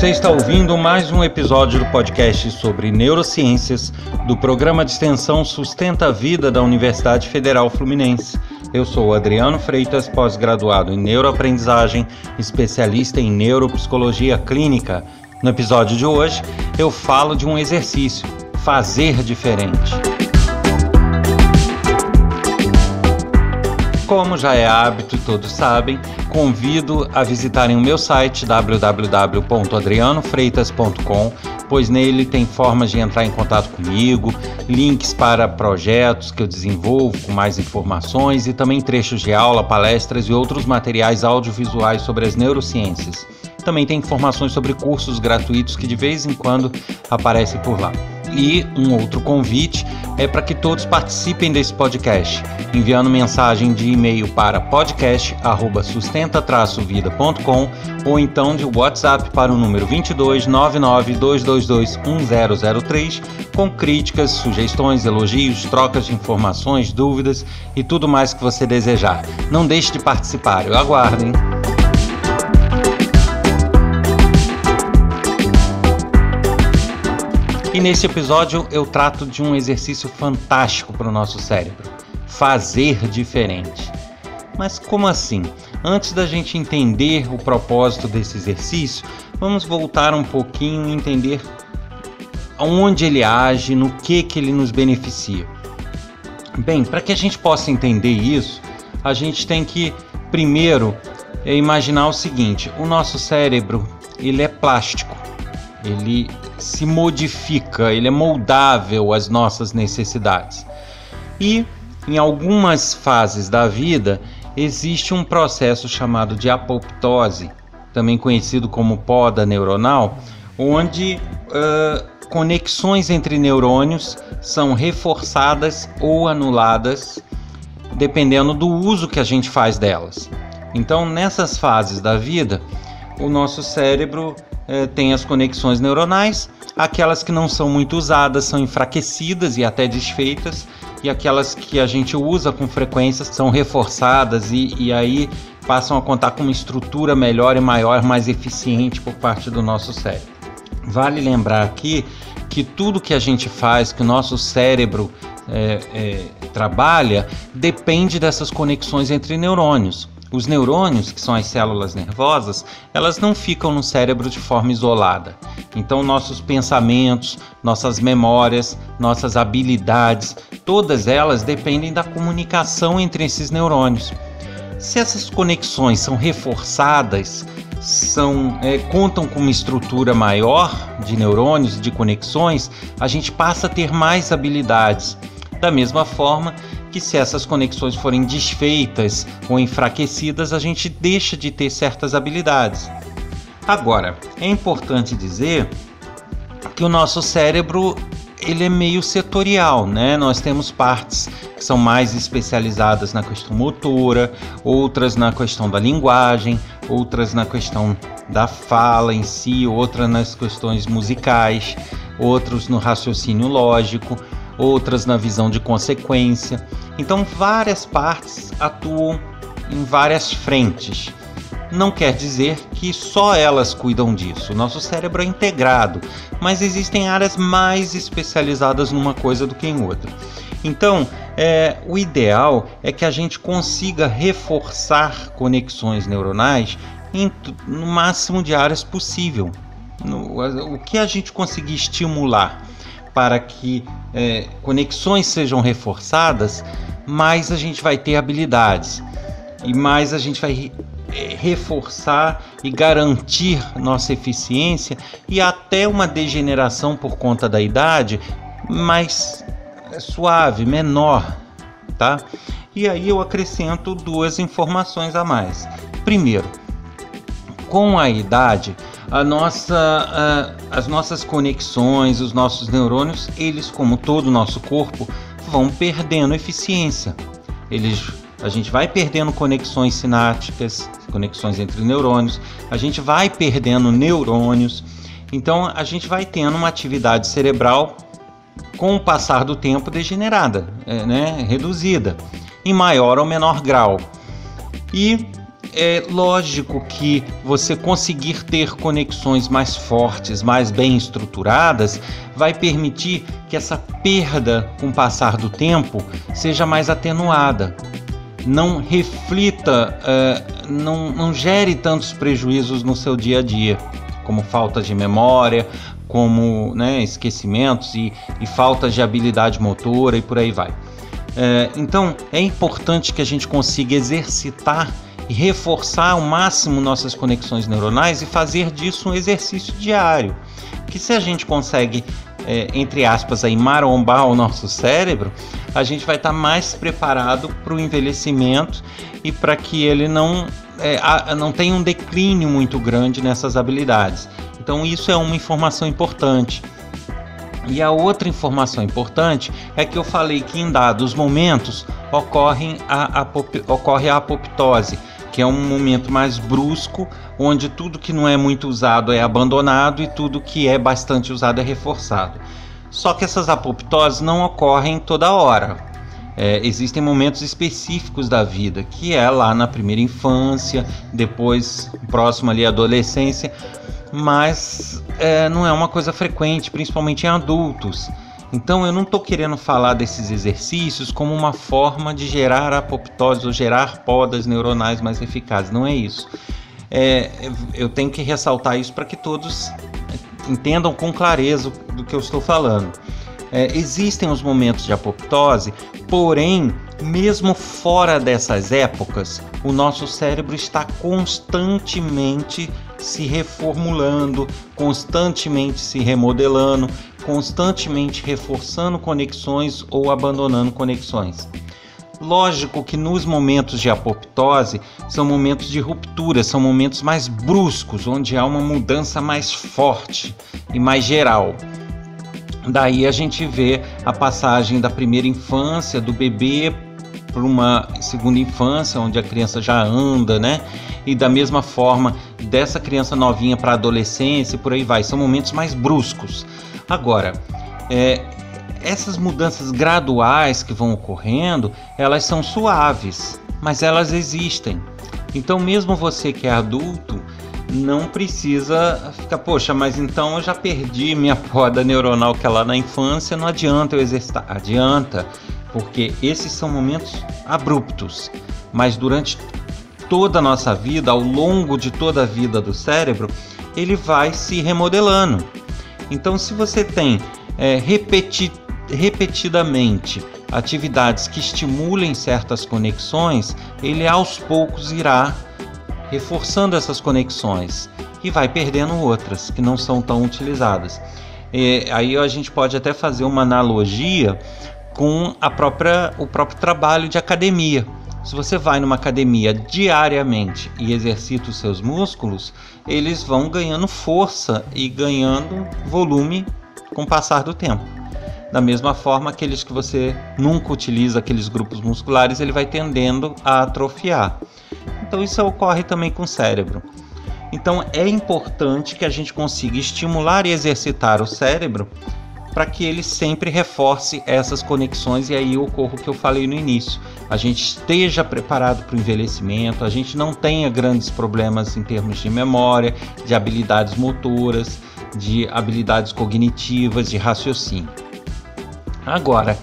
Você está ouvindo mais um episódio do podcast sobre neurociências do programa de extensão Sustenta a Vida da Universidade Federal Fluminense. Eu sou Adriano Freitas, pós-graduado em neuroaprendizagem, especialista em neuropsicologia clínica. No episódio de hoje, eu falo de um exercício: fazer diferente. Como já é hábito, todos sabem, convido a visitarem o meu site www.adrianofreitas.com, pois nele tem formas de entrar em contato comigo, links para projetos que eu desenvolvo com mais informações e também trechos de aula, palestras e outros materiais audiovisuais sobre as neurociências. Também tem informações sobre cursos gratuitos que de vez em quando aparecem por lá. E um outro convite é para que todos participem desse podcast, enviando mensagem de e-mail para podcast@sustenta-vida.com ou então de WhatsApp para o número 22 222 1003 com críticas, sugestões, elogios, trocas de informações, dúvidas e tudo mais que você desejar. Não deixe de participar, eu aguardo, hein? E nesse episódio eu trato de um exercício fantástico para o nosso cérebro: fazer diferente. Mas como assim? Antes da gente entender o propósito desse exercício, vamos voltar um pouquinho e entender onde ele age, no que que ele nos beneficia. Bem, para que a gente possa entender isso, a gente tem que primeiro imaginar o seguinte: o nosso cérebro ele é plástico, ele se modifica, ele é moldável às nossas necessidades. E em algumas fases da vida existe um processo chamado de apoptose, também conhecido como poda neuronal, onde uh, conexões entre neurônios são reforçadas ou anuladas dependendo do uso que a gente faz delas. Então, nessas fases da vida, o nosso cérebro eh, tem as conexões neuronais, aquelas que não são muito usadas são enfraquecidas e até desfeitas, e aquelas que a gente usa com frequência são reforçadas e, e aí passam a contar com uma estrutura melhor e maior, mais eficiente por parte do nosso cérebro. Vale lembrar aqui que tudo que a gente faz, que o nosso cérebro é, é, trabalha, depende dessas conexões entre neurônios. Os neurônios, que são as células nervosas, elas não ficam no cérebro de forma isolada. Então, nossos pensamentos, nossas memórias, nossas habilidades, todas elas dependem da comunicação entre esses neurônios. Se essas conexões são reforçadas, são é, contam com uma estrutura maior de neurônios, de conexões, a gente passa a ter mais habilidades. Da mesma forma que se essas conexões forem desfeitas ou enfraquecidas, a gente deixa de ter certas habilidades. Agora, é importante dizer que o nosso cérebro ele é meio setorial, né? Nós temos partes que são mais especializadas na questão motora, outras na questão da linguagem, outras na questão da fala em si, outras nas questões musicais, outros no raciocínio lógico outras na visão de consequência. Então, várias partes atuam em várias frentes. Não quer dizer que só elas cuidam disso. Nosso cérebro é integrado, mas existem áreas mais especializadas numa coisa do que em outra. Então, é, o ideal é que a gente consiga reforçar conexões neuronais em, no máximo de áreas possível. No, o que a gente conseguir estimular para que é, conexões sejam reforçadas, mais a gente vai ter habilidades e mais a gente vai é, reforçar e garantir nossa eficiência e até uma degeneração por conta da idade mais suave, menor, tá? E aí eu acrescento duas informações a mais. Primeiro, com a idade, a nossa, a, as nossas conexões, os nossos neurônios, eles, como todo o nosso corpo, vão perdendo eficiência. Eles, a gente vai perdendo conexões sinápticas, conexões entre neurônios, a gente vai perdendo neurônios, então a gente vai tendo uma atividade cerebral com o passar do tempo degenerada, é, né, reduzida, em maior ou menor grau. E é lógico que você conseguir ter conexões mais fortes, mais bem estruturadas, vai permitir que essa perda com o passar do tempo seja mais atenuada. Não reflita, uh, não, não gere tantos prejuízos no seu dia a dia, como falta de memória, como né, esquecimentos e, e falta de habilidade motora e por aí vai. É, então é importante que a gente consiga exercitar reforçar ao máximo nossas conexões neuronais e fazer disso um exercício diário. Que se a gente consegue, é, entre aspas, aí, marombar o nosso cérebro, a gente vai estar mais preparado para o envelhecimento e para que ele não, é, a, não tenha um declínio muito grande nessas habilidades. Então, isso é uma informação importante. E a outra informação importante é que eu falei que em dados momentos ocorre a, ocorre a apoptose, que é um momento mais brusco, onde tudo que não é muito usado é abandonado e tudo que é bastante usado é reforçado. Só que essas apoptoses não ocorrem toda hora. É, existem momentos específicos da vida, que é lá na primeira infância, depois próximo ali à adolescência, mas é, não é uma coisa frequente, principalmente em adultos. Então eu não estou querendo falar desses exercícios como uma forma de gerar apoptose ou gerar podas neuronais mais eficazes. Não é isso. É, eu tenho que ressaltar isso para que todos entendam com clareza do que eu estou falando. É, existem os momentos de apoptose, porém, mesmo fora dessas épocas, o nosso cérebro está constantemente se reformulando, constantemente se remodelando, constantemente reforçando conexões ou abandonando conexões. Lógico que nos momentos de apoptose são momentos de ruptura, são momentos mais bruscos, onde há uma mudança mais forte e mais geral. Daí a gente vê a passagem da primeira infância, do bebê para uma segunda infância, onde a criança já anda, né? E da mesma forma, dessa criança novinha para adolescência e por aí vai. São momentos mais bruscos. Agora, é, essas mudanças graduais que vão ocorrendo, elas são suaves, mas elas existem. Então, mesmo você que é adulto, não precisa ficar, poxa, mas então eu já perdi minha poda neuronal que é lá na infância, não adianta eu exercitar. Adianta porque esses são momentos abruptos, mas durante toda a nossa vida, ao longo de toda a vida do cérebro, ele vai se remodelando. Então, se você tem é, repeti repetidamente atividades que estimulem certas conexões, ele aos poucos irá reforçando essas conexões e vai perdendo outras que não são tão utilizadas. E aí a gente pode até fazer uma analogia com a própria, o próprio trabalho de academia. Se você vai numa academia diariamente e exercita os seus músculos, eles vão ganhando força e ganhando volume com o passar do tempo. Da mesma forma, aqueles que você nunca utiliza, aqueles grupos musculares, ele vai tendendo a atrofiar. Então isso ocorre também com o cérebro. Então é importante que a gente consiga estimular e exercitar o cérebro para que ele sempre reforce essas conexões e aí ocorra o que eu falei no início. A gente esteja preparado para o envelhecimento, a gente não tenha grandes problemas em termos de memória, de habilidades motoras, de habilidades cognitivas, de raciocínio. Agora,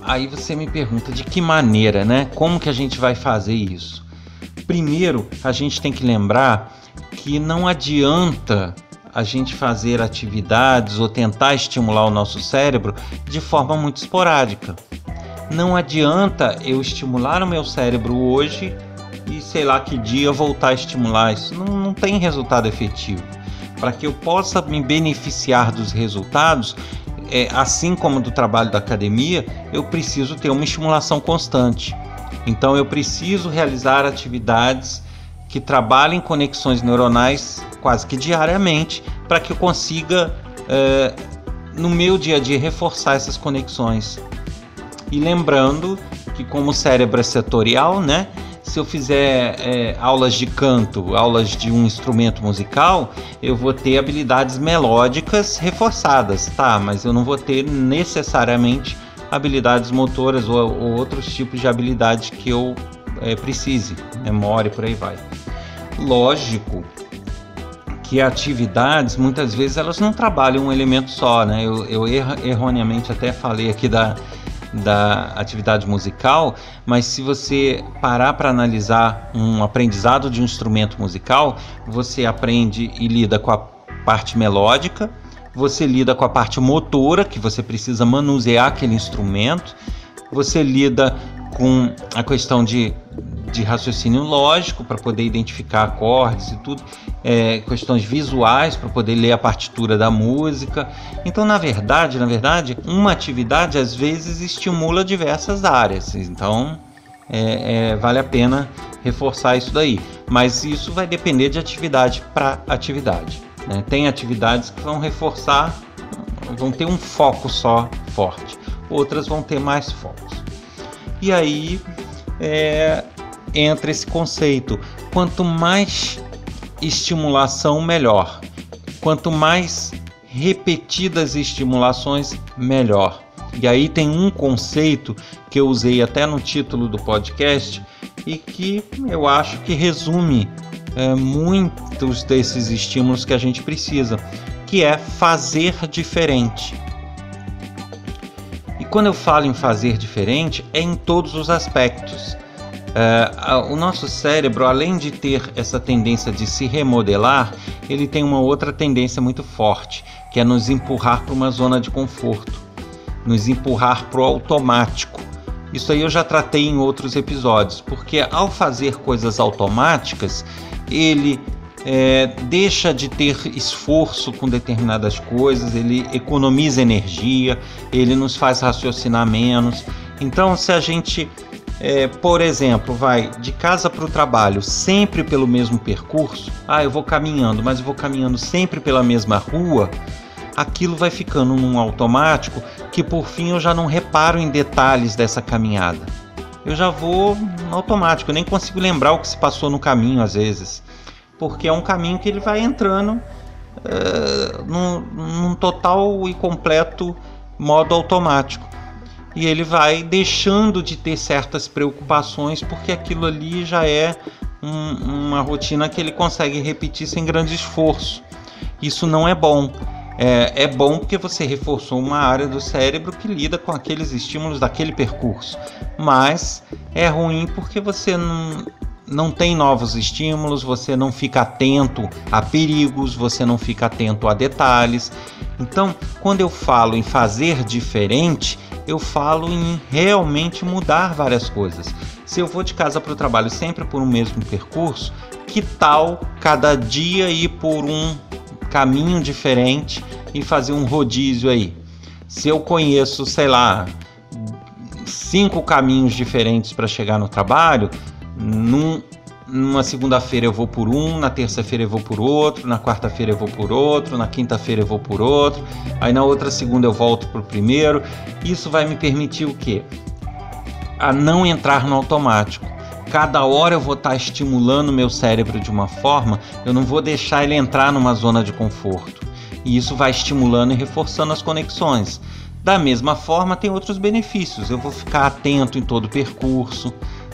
aí você me pergunta de que maneira, né? Como que a gente vai fazer isso? Primeiro, a gente tem que lembrar que não adianta a gente fazer atividades ou tentar estimular o nosso cérebro de forma muito esporádica. Não adianta eu estimular o meu cérebro hoje e sei lá que dia voltar a estimular isso. Não, não tem resultado efetivo. Para que eu possa me beneficiar dos resultados, é, assim como do trabalho da academia, eu preciso ter uma estimulação constante. Então eu preciso realizar atividades que trabalhem conexões neuronais quase que diariamente para que eu consiga é, no meu dia a dia reforçar essas conexões. E lembrando que como o cérebro é setorial, né? Se eu fizer é, aulas de canto, aulas de um instrumento musical, eu vou ter habilidades melódicas reforçadas, tá? Mas eu não vou ter necessariamente habilidades motoras ou, ou outros tipos de habilidades que eu é, precise, memória por aí vai. Lógico que atividades muitas vezes elas não trabalham um elemento só, né? Eu, eu erroneamente até falei aqui da, da atividade musical, mas se você parar para analisar um aprendizado de um instrumento musical, você aprende e lida com a parte melódica, você lida com a parte motora, que você precisa manusear aquele instrumento, você lida com a questão de de raciocínio lógico para poder identificar acordes e tudo, é, questões visuais para poder ler a partitura da música. Então, na verdade, na verdade, uma atividade às vezes estimula diversas áreas. Então, é, é, vale a pena reforçar isso daí. Mas isso vai depender de atividade para atividade. Né? Tem atividades que vão reforçar, vão ter um foco só forte. Outras vão ter mais focos. E aí é, entra esse conceito. Quanto mais estimulação, melhor. Quanto mais repetidas estimulações, melhor. E aí tem um conceito que eu usei até no título do podcast e que eu acho que resume é, muitos desses estímulos que a gente precisa, que é fazer diferente. E quando eu falo em fazer diferente, é em todos os aspectos. Uh, o nosso cérebro, além de ter essa tendência de se remodelar, ele tem uma outra tendência muito forte, que é nos empurrar para uma zona de conforto, nos empurrar para o automático. Isso aí eu já tratei em outros episódios, porque ao fazer coisas automáticas, ele é, deixa de ter esforço com determinadas coisas, ele economiza energia, ele nos faz raciocinar menos. Então, se a gente é, por exemplo, vai de casa para o trabalho sempre pelo mesmo percurso, ah, eu vou caminhando, mas eu vou caminhando sempre pela mesma rua, aquilo vai ficando num automático que por fim eu já não reparo em detalhes dessa caminhada. Eu já vou automático, eu nem consigo lembrar o que se passou no caminho às vezes, porque é um caminho que ele vai entrando é, num, num total e completo modo automático e ele vai deixando de ter certas preocupações porque aquilo ali já é um, uma rotina que ele consegue repetir sem grande esforço. Isso não é bom. É, é, bom porque você reforçou uma área do cérebro que lida com aqueles estímulos daquele percurso, mas é ruim porque você não, não tem novos estímulos, você não fica atento a perigos, você não fica atento a detalhes. Então, quando eu falo em fazer diferente, eu falo em realmente mudar várias coisas. Se eu vou de casa para o trabalho sempre por um mesmo percurso, que tal cada dia ir por um caminho diferente e fazer um rodízio aí? Se eu conheço, sei lá, cinco caminhos diferentes para chegar no trabalho, num, numa segunda-feira eu vou por um, na terça-feira eu vou por outro, na quarta-feira eu vou por outro, na quinta-feira eu vou por outro, aí na outra segunda eu volto para o primeiro. Isso vai me permitir o quê? A não entrar no automático. Cada hora eu vou estar tá estimulando meu cérebro de uma forma, eu não vou deixar ele entrar numa zona de conforto. E isso vai estimulando e reforçando as conexões. Da mesma forma, tem outros benefícios. Eu vou ficar atento em todo o percurso,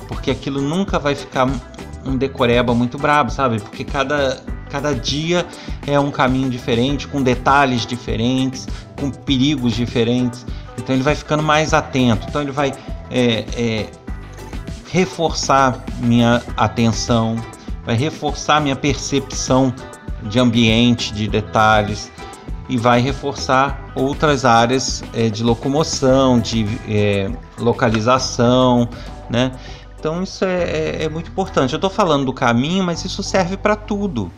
porque aquilo nunca vai ficar um decoreba muito brabo, sabe? Porque cada, cada dia é um caminho diferente, com detalhes diferentes, com perigos diferentes. Então ele vai ficando mais atento. Então ele vai é, é, reforçar minha atenção, vai reforçar minha percepção de ambiente, de detalhes e vai reforçar outras áreas é, de locomoção, de é, localização, né? Então isso é, é, é muito importante. Eu estou falando do caminho, mas isso serve para tudo.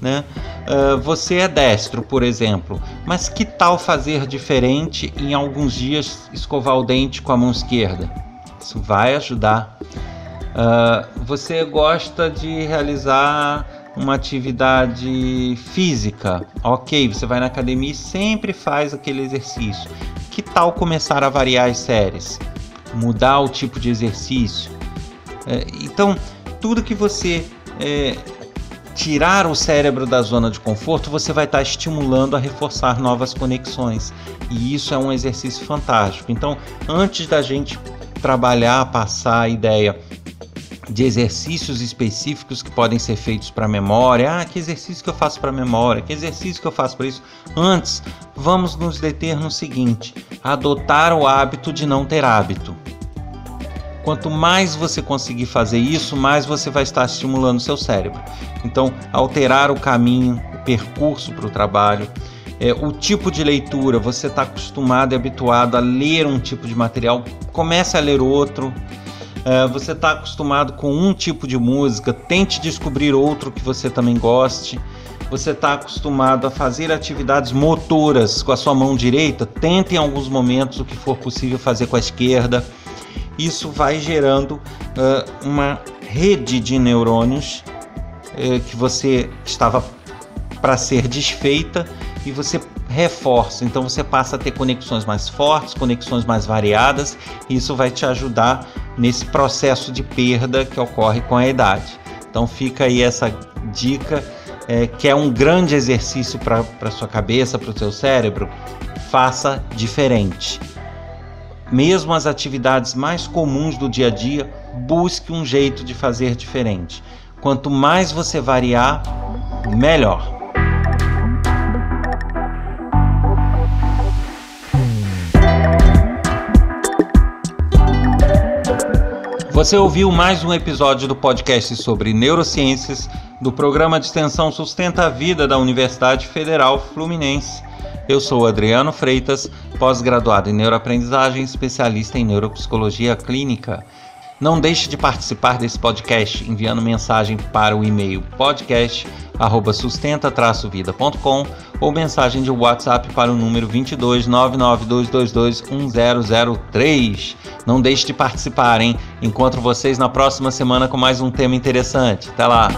Né? Uh, você é destro, por exemplo, mas que tal fazer diferente em alguns dias escovar o dente com a mão esquerda? Isso vai ajudar. Uh, você gosta de realizar uma atividade física, ok, você vai na academia e sempre faz aquele exercício. Que tal começar a variar as séries? Mudar o tipo de exercício? É, então, tudo que você é, tirar o cérebro da zona de conforto, você vai estar estimulando a reforçar novas conexões. E isso é um exercício fantástico. Então, antes da gente trabalhar, passar a ideia de exercícios específicos que podem ser feitos para a memória. Ah, que exercício que eu faço para a memória? Que exercício que eu faço para isso? Antes, vamos nos deter no seguinte: adotar o hábito de não ter hábito. Quanto mais você conseguir fazer isso, mais você vai estar estimulando o seu cérebro. Então, alterar o caminho, o percurso para o trabalho, é, o tipo de leitura, você está acostumado e habituado a ler um tipo de material, comece a ler outro. É, você está acostumado com um tipo de música, tente descobrir outro que você também goste. Você está acostumado a fazer atividades motoras com a sua mão direita, tente em alguns momentos o que for possível fazer com a esquerda. Isso vai gerando uh, uma rede de neurônios uh, que você estava para ser desfeita e você reforça. Então você passa a ter conexões mais fortes, conexões mais variadas, e isso vai te ajudar nesse processo de perda que ocorre com a idade. Então fica aí essa dica é, que é um grande exercício para sua cabeça, para o seu cérebro. Faça diferente. Mesmo as atividades mais comuns do dia a dia, busque um jeito de fazer diferente. Quanto mais você variar, melhor. Você ouviu mais um episódio do podcast sobre neurociências do programa de extensão Sustenta a Vida da Universidade Federal Fluminense. Eu sou Adriano Freitas, pós-graduado em neuroaprendizagem, especialista em neuropsicologia clínica. Não deixe de participar desse podcast enviando mensagem para o e-mail podcast@sustenta-vida.com ou mensagem de WhatsApp para o número 22 1003. Não deixe de participar, hein? Encontro vocês na próxima semana com mais um tema interessante. Até lá.